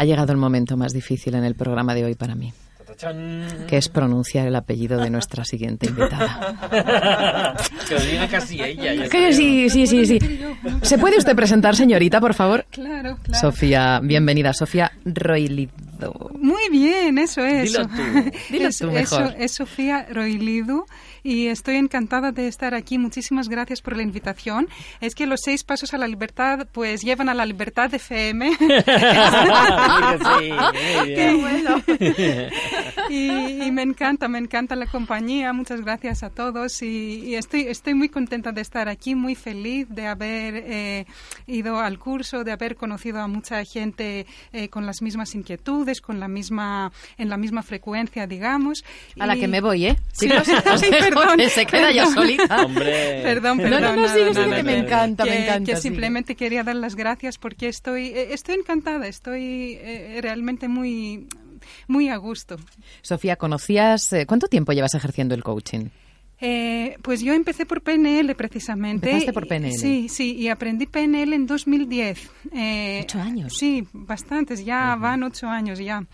Ha llegado el momento más difícil en el programa de hoy para mí, que es pronunciar el apellido de nuestra siguiente invitada. que lo diga casi ella. Que sí, sí, sí, sí. ¿Se puede usted presentar, señorita, por favor? Claro, claro. Sofía, bienvenida, Sofía Muy bien, eso es. Dilo tú. Dilo es, tú eso, mejor. es Sofía Roilidu y estoy encantada de estar aquí. Muchísimas gracias por la invitación. Es que los seis pasos a la libertad pues llevan a la libertad de FM. sí, muy bien. Y, y me encanta, me encanta la compañía. Muchas gracias a todos y, y estoy, estoy muy contenta de estar aquí, muy feliz de haber eh, ido al curso, de haber conocido a mucha gente eh, con las mismas inquietudes, con la misma, en la misma frecuencia, digamos. A la que me voy, ¿eh? Sí, sí, dejo perdón, se queda ya perdón. solita. Hombre. Perdón, No, perdón. no, no, nada, sigue, nada, sigue, que me encanta, me encanta, Que sigue. simplemente quería dar las gracias porque estoy, eh, estoy encantada, estoy eh, realmente muy, muy a gusto. Sofía, ¿conocías... eh, ¿Cuánto tiempo llevas ejerciendo el coaching? Eh, pues yo empecé por PNL precisamente. Empezaste por PNL. Sí, sí, y aprendí PNL en 2010. Eh, Ocho años. Sí, bastantes, ya van ocho años ya.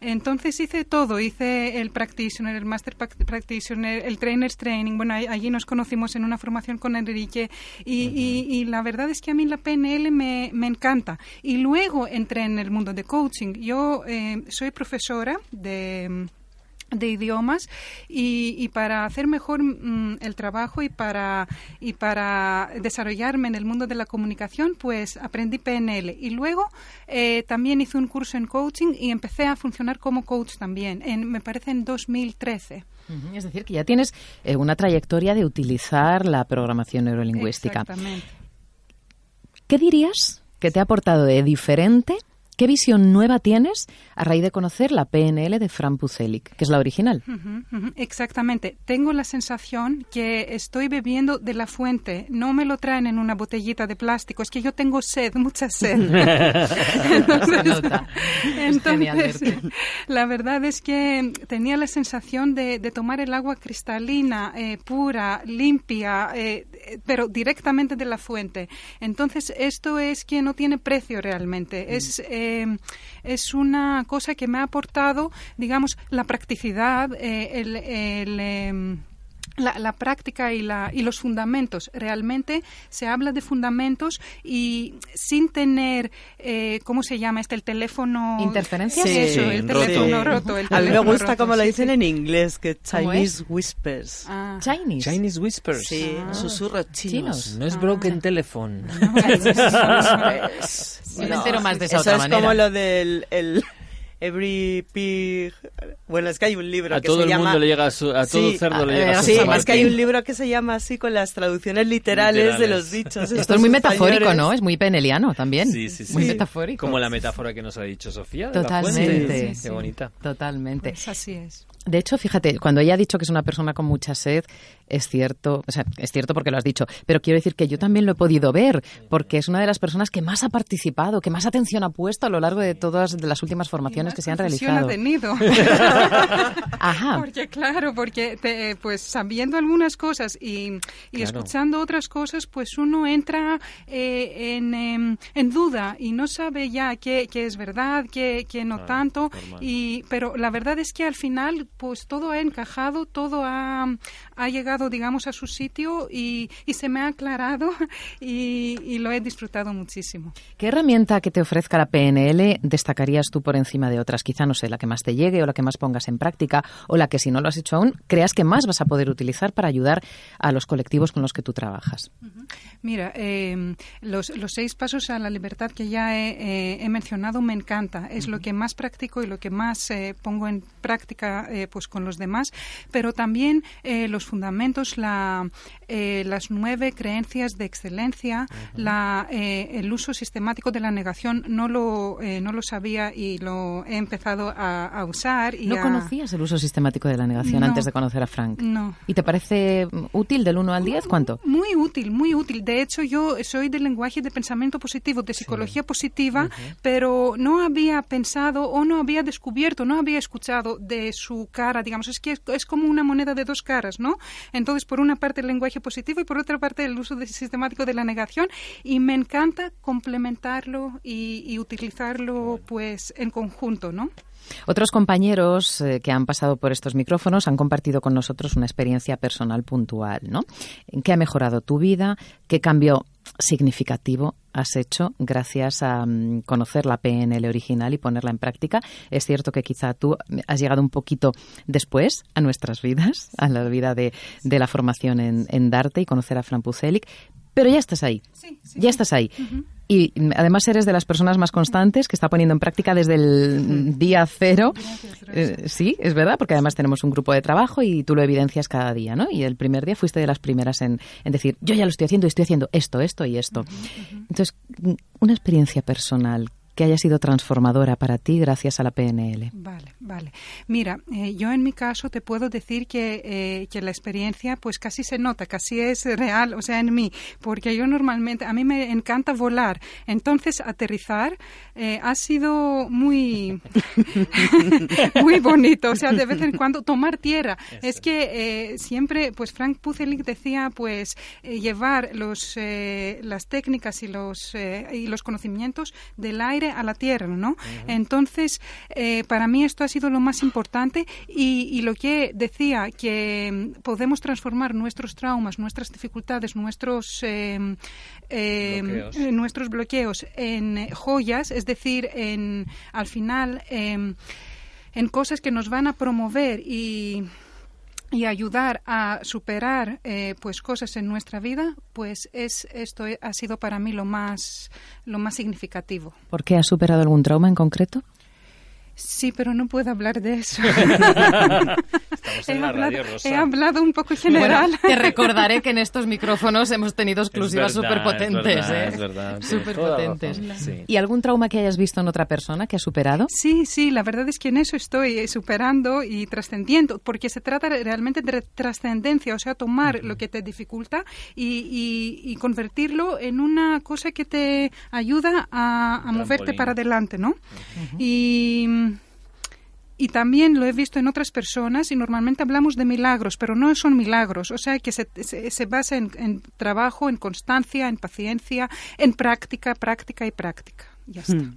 Entonces hice todo, hice el practitioner, el master prac- practitioner, el trainer's training. Bueno, allí nos conocimos en una formación con Enrique y, y- y la verdad es que a mí la PNL me, me encanta. Y luego entré en el mundo de coaching. Yo eh, soy profesora de de idiomas y, y para hacer mejor mm, el trabajo y para y para desarrollarme en el mundo de la comunicación pues aprendí PNL y luego eh, también hice un curso en coaching y empecé a funcionar como coach también en, me parece en 2013 Ujú, Es decir, que ya tienes eh, una trayectoria de utilizar la programación neurolingüística. exactamente ¿Qué dirías que te ha aportado de diferente? ¿Qué visión nueva tienes a raíz de conocer la PNL de Fran Pucelik, que es la original? Ujú, ujú, Exactamente. Tengo la sensación que estoy bebiendo de la fuente. No me lo traen en una botellita de plástico. Es que yo tengo sed, mucha sed. Se nota. Entonces, la verdad es que tenía la sensación de, de tomar el agua cristalina, eh, pura, limpia, eh, eh, pero directamente de la fuente. Entonces, esto es que no tiene precio realmente. Es, eh, es una cosa que me ha aportado, digamos, la practicidad, eh, el... el, em, la, la práctica y, la, y los fundamentos. Realmente se habla de fundamentos y sin tener, eh, ¿cómo se llama este? El teléfono. ¿Interferencias? Sí, eso, el roto. teléfono roto. el A mí me gusta roto, como lo dicen sí. en inglés, que ¿Cómo Chinese whispers. Ah. Chinese. Chinese Whispers. Sí, susurros chinos. Chinos. No es broken telephone. Más de esa Eso otra es manera. como lo del el Every Pig. Bueno, es que hay un libro A que todo se el llama. mundo le llega a su, a todo Sí, cerdo le llega eh, a su Sí, es que hay un libro que se llama así con las traducciones literales, de los dichos. Esto es muy metafórico, españoles. ¿no? Es muy peneliano también. Sí, sí, sí. Muy Sí. metafórico. Como la metáfora que nos ha dicho Sofía. de la Totalmente. Sí, Qué sí. bonita. Totalmente. Pues así es. De hecho, fíjate, cuando ella ha dicho que es una persona con mucha sed, es cierto, o sea, es cierto porque lo has dicho, pero quiero decir que yo también lo he podido ver, porque es una de las personas que más ha participado, que más atención ha puesto a lo largo de todas de las últimas formaciones que se han realizado. ha tenido. Ajá. Porque claro, porque te- pues sabiendo algunas cosas y, y Claro. escuchando otras cosas, pues uno entra eh, en, em, en duda y no sabe ya qué, qué es verdad, qué, qué no Claro, tanto. Y, pero la verdad es que al final, pues todo ha encajado, todo ha, ha llegado, digamos, a su sitio y, y se me ha aclarado y, y lo he disfrutado muchísimo. ¿Qué herramienta que te ofrezca la PNL destacarías tú por encima de otras? Quizá, no sé, la que más te llegue o la que más pongas en práctica o la que si no lo has hecho aún, creas que más vas a poder utilizar para ayudar a los colectivos con los que tú trabajas. Mira, eh, los, los seis pasos a la libertad que ya he, eh, he mencionado me encanta. Es lo que más practico y lo que más eh, pongo en práctica eh, pues con los demás. Pero también eh, los fundamentos, la, eh, las nueve creencias de excelencia, la, eh, el uso sistemático de la negación, no lo, eh, no lo sabía y lo he empezado a, a usar. Y ¿No a- conocías el uso sistemático de la negación No. antes de conocer a Frank? No. ¿Y te parece mm, útil del 1 al 10? ¿Cuánto? Muy útil, muy útil. De hecho, yo soy del lenguaje de pensamiento positivo, de psicología positiva, pero no había pensado o no había descubierto, no había escuchado de su cara, digamos, es que es, es como una moneda de dos caras, ¿no? Entonces, por una parte el lenguaje positivo y por otra parte el uso sistemático de la negación y me encanta complementarlo y, utilizarlo pues en conjunto, ¿no? Otros compañeros eh, que han pasado por estos micrófonos han compartido con nosotros una experiencia personal puntual, ¿no? ¿En qué ha mejorado tu vida? ¿Qué cambio significativo has hecho gracias a mm, conocer la PNL original y ponerla en práctica. Es cierto que quizá tú has llegado un poquito después a nuestras vidas, a la vida de, la formación en, Darte y conocer a Fran Pucelik, pero ya estás ahí. ya estás ahí. Y además eres de las personas más constantes que está poniendo en práctica desde el día cero. Eh, sí, es verdad, porque además tenemos un grupo de trabajo y tú lo evidencias cada día, ¿no? Y el primer día fuiste de las primeras en, en decir, yo ya lo estoy haciendo y estoy haciendo esto, esto y esto. Entonces, una experiencia personal que haya sido transformadora para ti gracias a la PNL. Vale, vale. Mira, eh, yo en mi caso te puedo decir que, eh, que, la experiencia pues casi se nota, casi es real, o sea, en mí, porque yo normalmente, a mí me encanta volar, entonces aterrizar eh, ha sido muy, muy bonito, o sea, de vez en cuando tomar tierra. Es que siempre, pues Frank Pucelik decía, pues llevar los, las técnicas y los, y los conocimientos del aire a la tierra, ¿no? Entonces, eh, para mí esto ha sido lo más importante y, lo que decía, que mm, podemos transformar nuestros traumas, nuestras dificultades, nuestros, em, em, bloqueos. Eh, nuestros bloqueos en joyas, es decir, en, al final, em, en cosas que nos van a promover y y ayudar a superar eh, pues cosas en nuestra vida pues es esto ha sido para mí lo más lo más significativo ¿por qué has superado algún trauma en concreto? Sí, pero no puedo hablar de eso. he, hablado, he, hablado, un poco general. te recordaré que en estos micrófonos hemos tenido exclusivas súper potentes. Es verdad, Súper potentes. ¿Y algún trauma que hayas visto en otra persona que ha superado? Sí, sí, la verdad es que en eso estoy eh, superando y trascendiendo, porque se trata realmente de trascendencia, o sea, tomar lo que te dificulta y, convertirlo en una cosa que te ayuda a, moverte para adelante, ¿no? Y y también lo he visto en otras personas y normalmente hablamos de milagros, pero no son milagros, o sea que se, se, basa en, trabajo, en constancia, en paciencia, en práctica, práctica y práctica. Ya está. Hmm.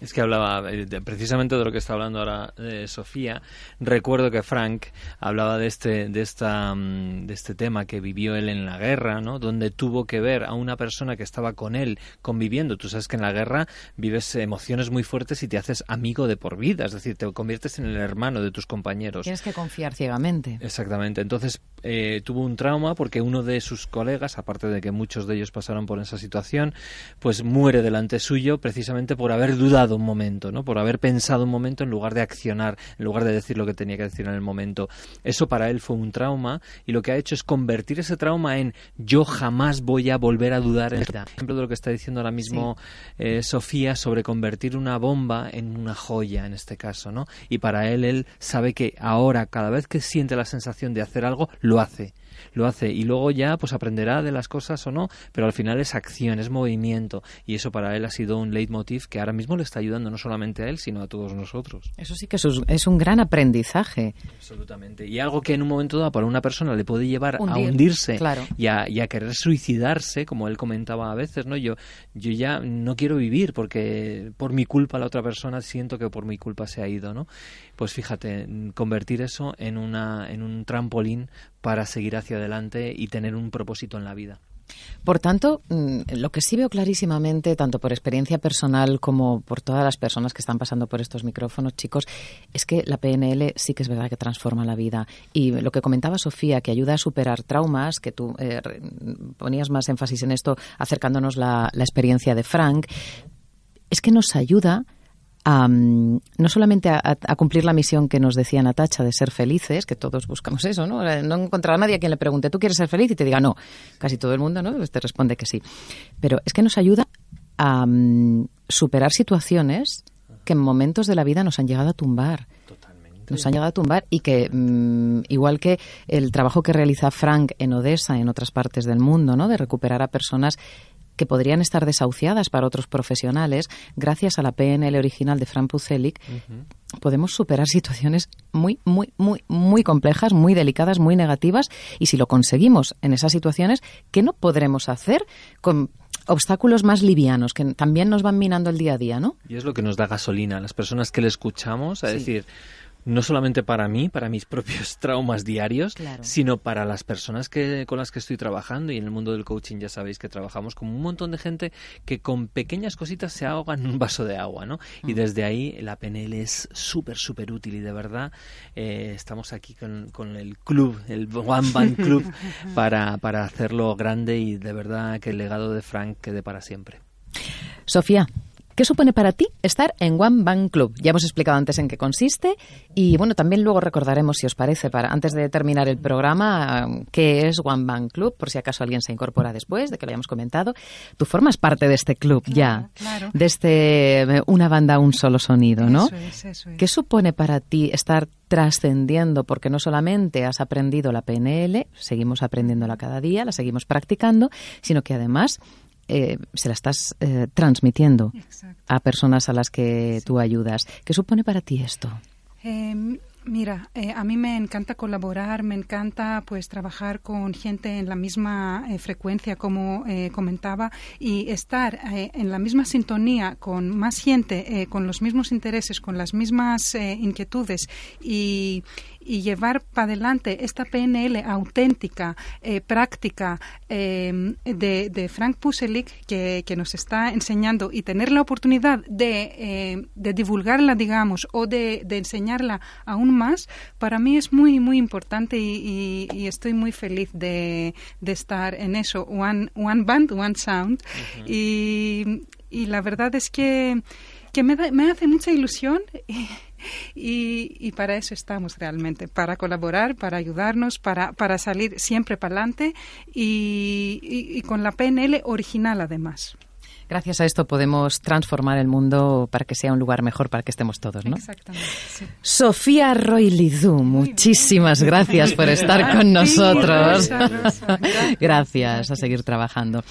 Es que hablaba eh, precisamente de lo que está hablando ahora eh, Sofía. Recuerdo que Frank hablaba de este, de, esta, mm, de este tema que vivió él en la guerra, ¿no? Donde tuvo que ver a una persona que estaba con él conviviendo. Tú sabes que en la guerra vives emociones muy fuertes y te haces amigo de por vida. Es decir, te conviertes en el hermano de tus compañeros. Tienes que confiar ciegamente. Exactamente. Entonces eh, tuvo un trauma porque uno de sus colegas, aparte de que muchos de ellos pasaron por esa situación, pues muere delante suyo precisamente por haber dudado un momento, ¿no? Por haber pensado un momento en lugar de accionar, en lugar de decir lo que tenía que decir en el momento. Eso para él fue un trauma y lo que ha hecho es convertir ese trauma en yo jamás voy a volver a dudar en Por ejemplo, de lo que está diciendo ahora mismo eh, Sofía sobre convertir una bomba en una joya en este caso, ¿no? Y para él él sabe que ahora cada vez que siente la sensación de hacer algo lo hace lo hace y luego ya pues aprenderá de las cosas o no, pero al final es acción, es movimiento y eso para él ha sido un leitmotiv que ahora mismo le está ayudando no solamente a él, sino a todos nosotros. Eso sí que es un gran aprendizaje. Absolutamente. Y algo que en un momento dado para una persona le puede llevar a hundirse y, a, querer suicidarse, como él comentaba a veces, ¿no? Yo, yo ya no quiero vivir porque por mi culpa la otra persona siento que por mi culpa se ha ido, ¿no? Pues fíjate, convertir eso en, una, en un trampolín para seguir hacia adelante y tener un propósito en la vida. Por tanto, mm, lo que sí veo clarísimamente, tanto por experiencia personal como por todas las personas que están pasando por estos micrófonos, chicos, es que la PNL sí que es verdad que transforma la vida. Y lo que comentaba Sofía, que ayuda a superar traumas, que tú eh, ponías más énfasis en esto acercándonos la, la experiencia de Frank, es que nos ayuda no solamente a, cumplir la misión que nos decía Natacha de ser felices, que todos buscamos eso, ¿no? Eh, no encontrar a nadie a quien le pregunte, ¿tú quieres ser feliz? Y te diga no. Casi todo el mundo, ¿no? Pues te responde que sí. Pero es que nos ayuda a superar situaciones que en momentos de la vida nos han llegado a tumbar. Nos han llegado a tumbar y que, mm, igual que el trabajo que realiza Frank en Odessa, en otras partes del mundo, ¿no? De recuperar a personas que podrían estar desahuciadas para otros profesionales, gracias a la PNL original de Frank Pucelik, podemos superar situaciones muy, muy, muy, muy complejas, muy delicadas, muy negativas, y si lo conseguimos en esas situaciones, ¿qué no podremos hacer con obstáculos más livianos que también nos van minando el día a día, ¿no? Y es lo que nos da gasolina. A las personas que le escuchamos, a decir, no solamente para mí, para mis propios traumas diarios, sino para las personas que, con las que estoy trabajando. Y en el mundo del coaching ya sabéis que trabajamos con un montón de gente que con pequeñas cositas se ahoga en un vaso de agua, ¿no? Y mm. desde ahí la PNL es súper, súper útil y de verdad eh, estamos aquí con, con, el club, el One Band Club, para, para hacerlo grande y de verdad que el legado de Frank quede para siempre. Sofía, ¿Qué supone para ti estar en One Bank Club? Ya hemos explicado antes en qué consiste y bueno, también luego recordaremos, si os parece, para antes de terminar el programa, qué es One Bank Club, por si acaso alguien se incorpora después de que lo hayamos comentado. Tú formas parte de este club ya, de este eh, una banda, un solo sonido, ¿no? ¿Qué supone para ti estar trascendiendo, porque no solamente has aprendido la PNL, seguimos aprendiéndola cada día, la seguimos practicando, sino que además eh, se la estás eh, transmitiendo a personas a las que tú ayudas. ¿Qué supone para ti esto? Em, mira, eh, a mí me encanta colaborar, me encanta pues trabajar con gente en la misma frecuencia como comentaba y estar en la misma sintonía con más gente, con los mismos intereses, con las mismas inquietudes y, y llevar para adelante esta PNL auténtica, eh, práctica eh, de, Frank Puselik que, nos está enseñando y tener la oportunidad de, eh, divulgarla, digamos, o de, enseñarla aún más, para mí es muy, muy importante y, estoy muy feliz de, estar en eso, One, one Band, One Sound. y, la verdad es que, que me, me hace mucha ilusión. Y, para eso estamos realmente, para colaborar, para ayudarnos, para, para salir siempre para adelante y, con la PNL original además. Gracias a esto podemos transformar el mundo para que sea un lugar mejor para que estemos todos, ¿no? Exactamente. Sofía Roy muchísimas gracias por estar con nosotros. gracias, a seguir trabajando.